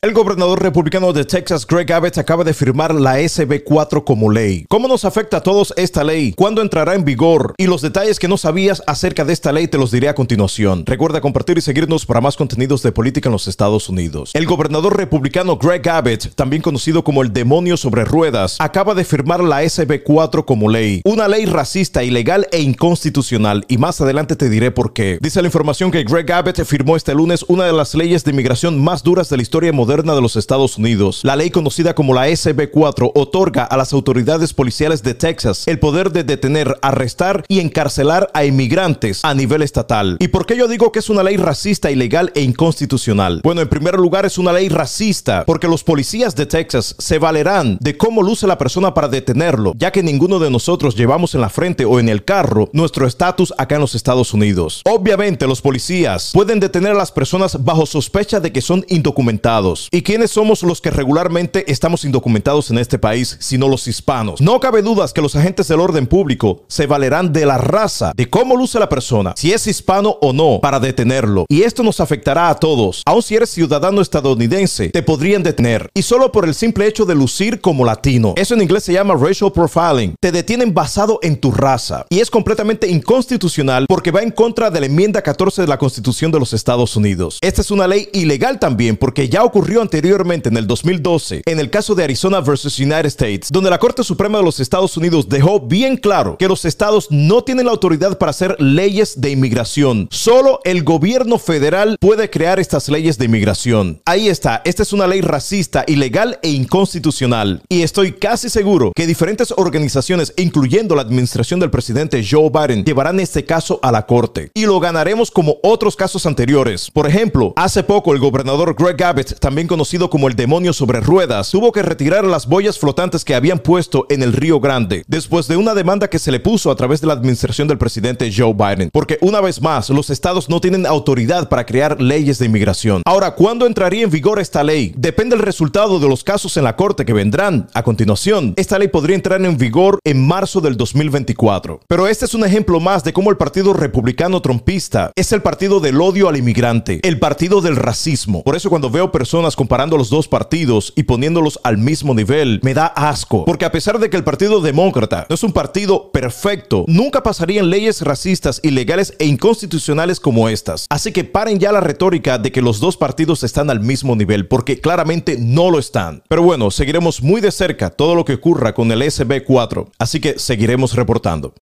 El gobernador republicano de Texas, Greg Abbott, acaba de firmar la SB4 como ley. ¿Cómo nos afecta a todos esta ley? ¿Cuándo entrará en vigor? Y los detalles que no sabías acerca de esta ley te los diré a continuación. Recuerda compartir y seguirnos para más contenidos de política en los Estados Unidos. El gobernador republicano Greg Abbott, también conocido como el demonio sobre ruedas, acaba de firmar la SB4 como ley. Una ley racista, ilegal e inconstitucional. Y más adelante te diré por qué. Dice la información que Greg Abbott firmó este lunes una de las leyes de inmigración más duras de la historia moderna de los Estados Unidos. La ley conocida como la SB4 otorga a las autoridades policiales de Texas el poder de detener, arrestar y encarcelar a inmigrantes a nivel estatal. ¿Y por qué yo digo que es una ley racista, ilegal e inconstitucional? Bueno, en primer lugar es una ley racista porque los policías de Texas se valerán de cómo luce la persona para detenerlo, ya que ninguno de nosotros llevamos en la frente o en el carro nuestro estatus acá en los Estados Unidos. Obviamente los policías pueden detener a las personas bajo sospecha de que son indocumentados ¿Y quiénes somos los que regularmente estamos indocumentados en este país, sino los hispanos? No cabe dudas que los agentes del orden público se valerán de la raza, de cómo luce la persona, si es hispano o no, para detenerlo. Y esto nos afectará a todos. Aun si eres ciudadano estadounidense, te podrían detener. Y solo por el simple hecho de lucir como latino. Eso en inglés se llama racial profiling. Te detienen basado en tu raza. Y es completamente inconstitucional porque va en contra de la enmienda 14 de la Constitución de los Estados Unidos. Esta es una ley ilegal también porque ya ocurrió anteriormente en el 2012 en el caso de Arizona versus United States, donde la Corte Suprema de los Estados Unidos dejó bien claro que los estados no tienen la autoridad para hacer leyes de inmigración. Solo el gobierno federal puede crear estas leyes de inmigración. Ahí está, esta es una ley racista, ilegal e inconstitucional. Y estoy casi seguro que diferentes organizaciones, incluyendo la administración del presidente Joe Biden, llevarán este caso a la Corte. Y lo ganaremos como otros casos anteriores. Por ejemplo, hace poco el gobernador Greg Abbott también conocido como el demonio sobre ruedas, tuvo que retirar las boyas flotantes que habían puesto en el Río Grande, después de una demanda que se le puso a través de la administración del presidente Joe Biden. Porque una vez más, los estados no tienen autoridad para crear leyes de inmigración. Ahora, ¿cuándo entraría en vigor esta ley? Depende del resultado de los casos en la corte que vendrán a continuación. Esta ley podría entrar en vigor en marzo del 2024. Pero este es un ejemplo más de cómo el Partido Republicano Trumpista es el partido del odio al inmigrante, el partido del racismo. Por eso cuando veo comparando los dos partidos y poniéndolos al mismo nivel me da asco. Porque a pesar de que el Partido Demócrata no es un partido perfecto, nunca pasarían leyes racistas, ilegales e inconstitucionales como estas. Así que paren ya la retórica de que los dos partidos están al mismo nivel, porque claramente no lo están. Pero bueno, seguiremos muy de cerca todo lo que ocurra con el SB4, así que seguiremos reportando.